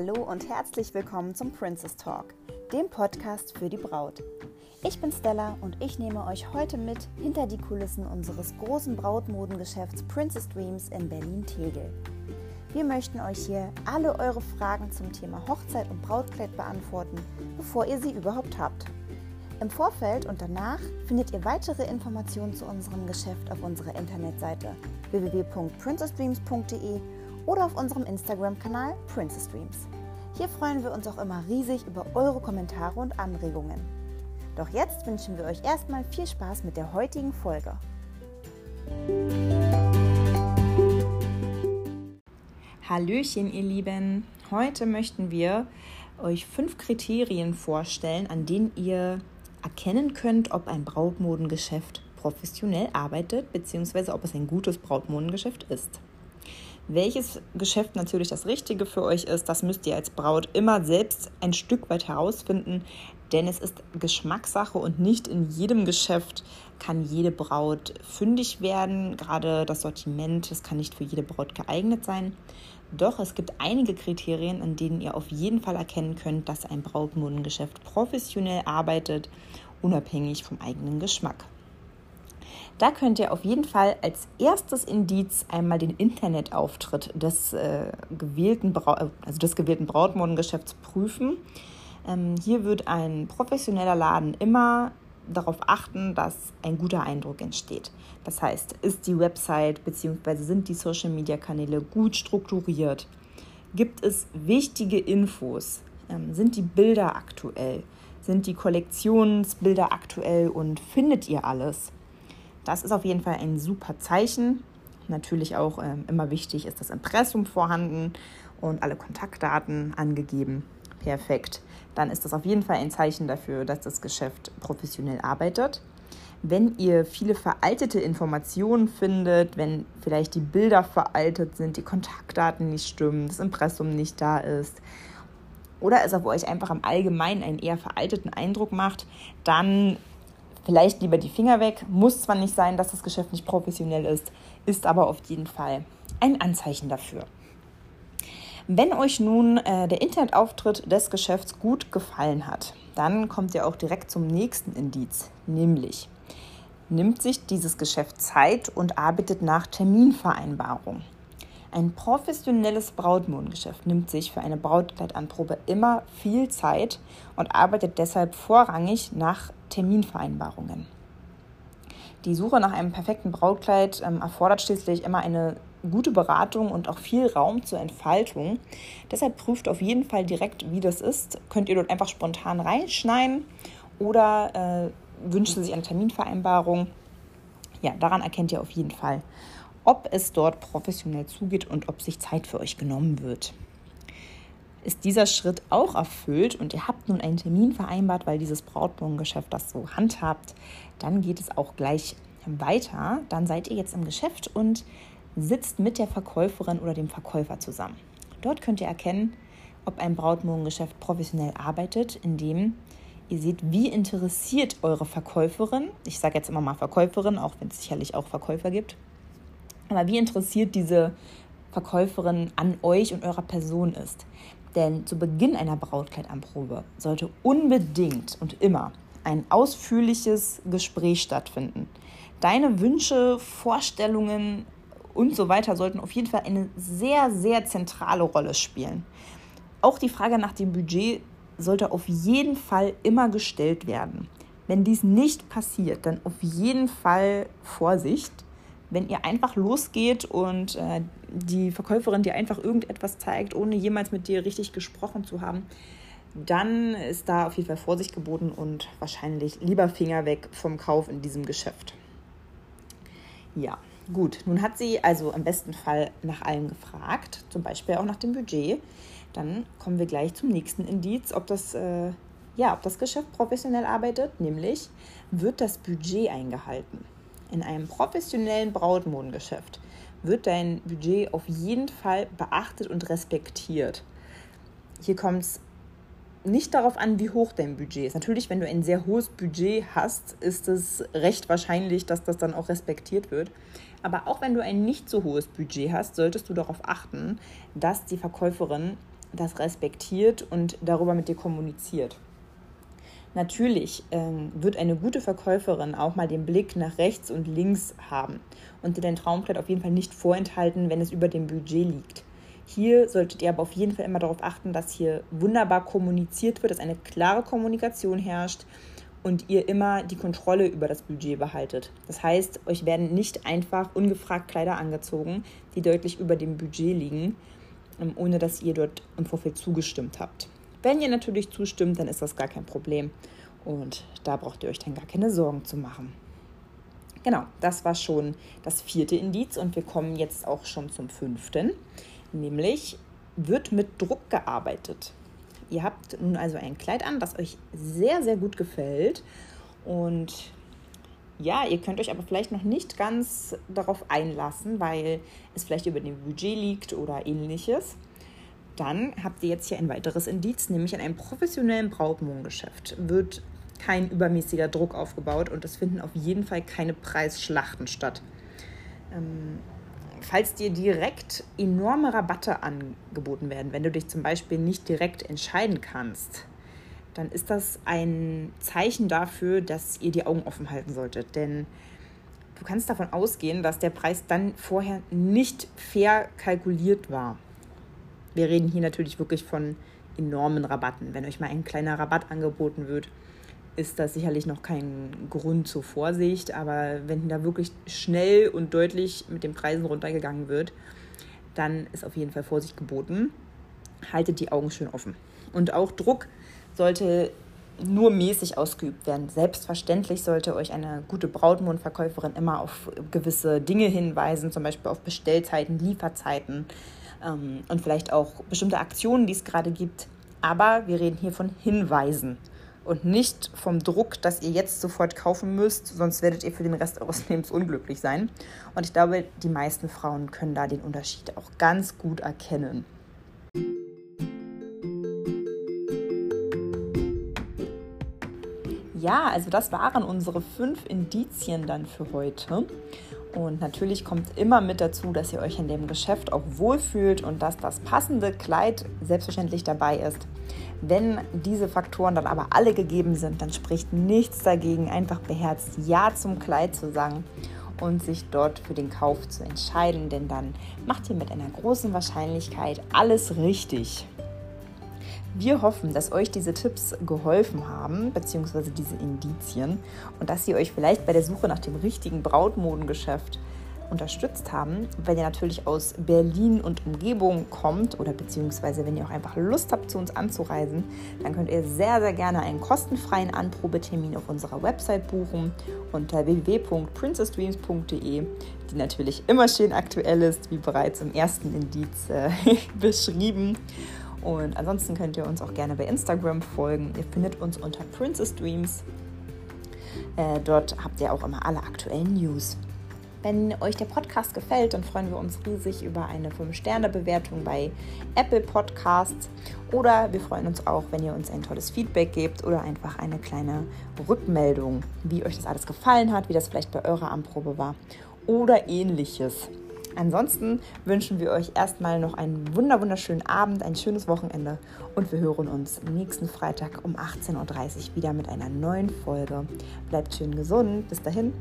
Hallo und herzlich willkommen zum Princess Talk, dem Podcast für die Braut. Ich bin Stella und ich nehme euch heute mit hinter die Kulissen unseres großen Brautmodengeschäfts Princess Dreams in Berlin-Tegel. Wir möchten euch hier alle eure Fragen zum Thema Hochzeit und Brautkleid beantworten, bevor ihr sie überhaupt habt. Im Vorfeld und danach findet ihr weitere Informationen zu unserem Geschäft auf unserer Internetseite www.princessdreams.de oder auf unserem Instagram-Kanal Princess Dreams. Hier freuen wir uns auch immer riesig über eure Kommentare und Anregungen. Doch jetzt wünschen wir euch erstmal viel Spaß mit der heutigen Folge. Hallöchen, ihr Lieben. Heute möchten wir euch fünf Kriterien vorstellen, an denen ihr erkennen könnt, ob ein Brautmodengeschäft professionell arbeitet, beziehungsweise ob es ein gutes Brautmodengeschäft ist. Welches Geschäft natürlich das Richtige für euch ist, das müsst ihr als Braut immer selbst ein Stück weit herausfinden, denn es ist Geschmackssache und nicht in jedem Geschäft kann jede Braut fündig werden. Gerade das Sortiment, das kann nicht für jede Braut geeignet sein. Doch es gibt einige Kriterien, an denen ihr auf jeden Fall erkennen könnt, dass ein Brautmodengeschäft professionell arbeitet, unabhängig vom eigenen Geschmack. Da könnt ihr auf jeden Fall als erstes Indiz einmal den Internetauftritt des, äh, gewählten, Bra also des gewählten Brautmodengeschäfts prüfen. Ähm, hier wird ein professioneller Laden immer darauf achten, dass ein guter Eindruck entsteht. Das heißt, ist die Website bzw. sind die Social-Media-Kanäle gut strukturiert? Gibt es wichtige Infos? Ähm, sind die Bilder aktuell? Sind die Kollektionsbilder aktuell und findet ihr alles? Das ist auf jeden Fall ein super Zeichen. Natürlich auch ähm, immer wichtig ist das Impressum vorhanden und alle Kontaktdaten angegeben. Perfekt. Dann ist das auf jeden Fall ein Zeichen dafür, dass das Geschäft professionell arbeitet. Wenn ihr viele veraltete Informationen findet, wenn vielleicht die Bilder veraltet sind, die Kontaktdaten nicht stimmen, das Impressum nicht da ist oder es auf euch einfach im Allgemeinen einen eher veralteten Eindruck macht, dann vielleicht lieber die Finger weg. Muss zwar nicht sein, dass das Geschäft nicht professionell ist, ist aber auf jeden Fall ein Anzeichen dafür. Wenn euch nun äh, der Internetauftritt des Geschäfts gut gefallen hat, dann kommt ihr auch direkt zum nächsten Indiz, nämlich nimmt sich dieses Geschäft Zeit und arbeitet nach Terminvereinbarung. Ein professionelles Brautmodengeschäft nimmt sich für eine Brautkleidanprobe immer viel Zeit und arbeitet deshalb vorrangig nach Terminvereinbarungen. Die Suche nach einem perfekten Brautkleid ähm, erfordert schließlich immer eine gute Beratung und auch viel Raum zur Entfaltung. Deshalb prüft auf jeden Fall direkt, wie das ist. Könnt ihr dort einfach spontan reinschneiden oder äh, wünscht sich eine Terminvereinbarung. Ja, daran erkennt ihr auf jeden Fall, ob es dort professionell zugeht und ob sich Zeit für euch genommen wird. Ist dieser Schritt auch erfüllt und ihr habt nun einen Termin vereinbart, weil dieses Brautbogengeschäft das so handhabt, dann geht es auch gleich weiter. Dann seid ihr jetzt im Geschäft und sitzt mit der Verkäuferin oder dem Verkäufer zusammen. Dort könnt ihr erkennen, ob ein Brautmodengeschäft professionell arbeitet, indem ihr seht, wie interessiert eure Verkäuferin, ich sage jetzt immer mal Verkäuferin, auch wenn es sicherlich auch Verkäufer gibt, aber wie interessiert diese Verkäuferin an euch und eurer Person ist. Denn zu Beginn einer Brautkleidanprobe sollte unbedingt und immer ein ausführliches Gespräch stattfinden. Deine Wünsche, Vorstellungen, und so weiter sollten auf jeden Fall eine sehr, sehr zentrale Rolle spielen. Auch die Frage nach dem Budget sollte auf jeden Fall immer gestellt werden. Wenn dies nicht passiert, dann auf jeden Fall Vorsicht. Wenn ihr einfach losgeht und äh, die Verkäuferin dir einfach irgendetwas zeigt, ohne jemals mit dir richtig gesprochen zu haben, dann ist da auf jeden Fall Vorsicht geboten und wahrscheinlich lieber Finger weg vom Kauf in diesem Geschäft. Ja, Gut, nun hat sie also im besten Fall nach allem gefragt, zum Beispiel auch nach dem Budget. Dann kommen wir gleich zum nächsten Indiz, ob das, äh, ja, ob das Geschäft professionell arbeitet, nämlich wird das Budget eingehalten. In einem professionellen Brautmodengeschäft wird dein Budget auf jeden Fall beachtet und respektiert. Hier kommt es nicht darauf an, wie hoch dein Budget ist. Natürlich, wenn du ein sehr hohes Budget hast, ist es recht wahrscheinlich, dass das dann auch respektiert wird. Aber auch wenn du ein nicht so hohes Budget hast, solltest du darauf achten, dass die Verkäuferin das respektiert und darüber mit dir kommuniziert. Natürlich ähm, wird eine gute Verkäuferin auch mal den Blick nach rechts und links haben und dir dein Traumpferd auf jeden Fall nicht vorenthalten, wenn es über dem Budget liegt. Hier solltet ihr aber auf jeden Fall immer darauf achten, dass hier wunderbar kommuniziert wird, dass eine klare Kommunikation herrscht und ihr immer die Kontrolle über das Budget behaltet. Das heißt, euch werden nicht einfach ungefragt Kleider angezogen, die deutlich über dem Budget liegen, ähm, ohne dass ihr dort im Vorfeld zugestimmt habt. Wenn ihr natürlich zustimmt, dann ist das gar kein Problem. Und da braucht ihr euch dann gar keine Sorgen zu machen. Genau, das war schon das vierte Indiz und wir kommen jetzt auch schon zum fünften. Nämlich wird mit Druck gearbeitet. Ihr habt nun also ein Kleid an, das euch sehr, sehr gut gefällt. Und ja, ihr könnt euch aber vielleicht noch nicht ganz darauf einlassen, weil es vielleicht über dem Budget liegt oder ähnliches dann habt ihr jetzt hier ein weiteres Indiz, nämlich in einem professionellen Brautmodengeschäft wird kein übermäßiger Druck aufgebaut und es finden auf jeden Fall keine Preisschlachten statt. Ähm, falls dir direkt enorme Rabatte angeboten werden, wenn du dich zum Beispiel nicht direkt entscheiden kannst, dann ist das ein Zeichen dafür, dass ihr die Augen offen halten solltet. Denn du kannst davon ausgehen, dass der Preis dann vorher nicht fair kalkuliert war. Wir reden hier natürlich wirklich von enormen Rabatten. Wenn euch mal ein kleiner Rabatt angeboten wird, ist das sicherlich noch kein Grund zur Vorsicht. Aber wenn da wirklich schnell und deutlich mit den Preisen runtergegangen wird, dann ist auf jeden Fall Vorsicht geboten. Haltet die Augen schön offen. Und auch Druck sollte nur mäßig ausgeübt werden. Selbstverständlich sollte euch eine gute Brautmondverkäuferin immer auf gewisse Dinge hinweisen, zum Beispiel auf Bestellzeiten, Lieferzeiten, ähm, und vielleicht auch bestimmte Aktionen, die es gerade gibt. Aber wir reden hier von Hinweisen und nicht vom Druck, dass ihr jetzt sofort kaufen müsst, sonst werdet ihr für den Rest eures Lebens unglücklich sein. Und ich glaube, die meisten Frauen können da den Unterschied auch ganz gut erkennen. Ja, also das waren unsere fünf Indizien dann für heute. Und natürlich kommt immer mit dazu, dass ihr euch in dem Geschäft auch wohlfühlt und dass das passende Kleid selbstverständlich dabei ist. Wenn diese Faktoren dann aber alle gegeben sind, dann spricht nichts dagegen, einfach beherzt Ja zum Kleid zu sagen und sich dort für den Kauf zu entscheiden, denn dann macht ihr mit einer großen Wahrscheinlichkeit alles richtig. Wir hoffen, dass euch diese Tipps geholfen haben, beziehungsweise diese Indizien, und dass sie euch vielleicht bei der Suche nach dem richtigen Brautmodengeschäft unterstützt haben. Wenn ihr natürlich aus Berlin und Umgebung kommt oder beziehungsweise wenn ihr auch einfach Lust habt, zu uns anzureisen, dann könnt ihr sehr, sehr gerne einen kostenfreien Anprobetermin auf unserer Website buchen unter www.princessdreams.de, die natürlich immer schön aktuell ist, wie bereits im ersten Indiz äh, beschrieben. Und ansonsten könnt ihr uns auch gerne bei Instagram folgen. Ihr findet uns unter Princess Dreams. Äh, dort habt ihr auch immer alle aktuellen News. Wenn euch der Podcast gefällt, dann freuen wir uns riesig über eine 5-Sterne-Bewertung bei Apple Podcasts. Oder wir freuen uns auch, wenn ihr uns ein tolles Feedback gebt oder einfach eine kleine Rückmeldung, wie euch das alles gefallen hat, wie das vielleicht bei eurer Anprobe war oder ähnliches. Ansonsten wünschen wir euch erstmal noch einen wunderschönen Abend, ein schönes Wochenende und wir hören uns nächsten Freitag um 18.30 Uhr wieder mit einer neuen Folge. Bleibt schön gesund. Bis dahin.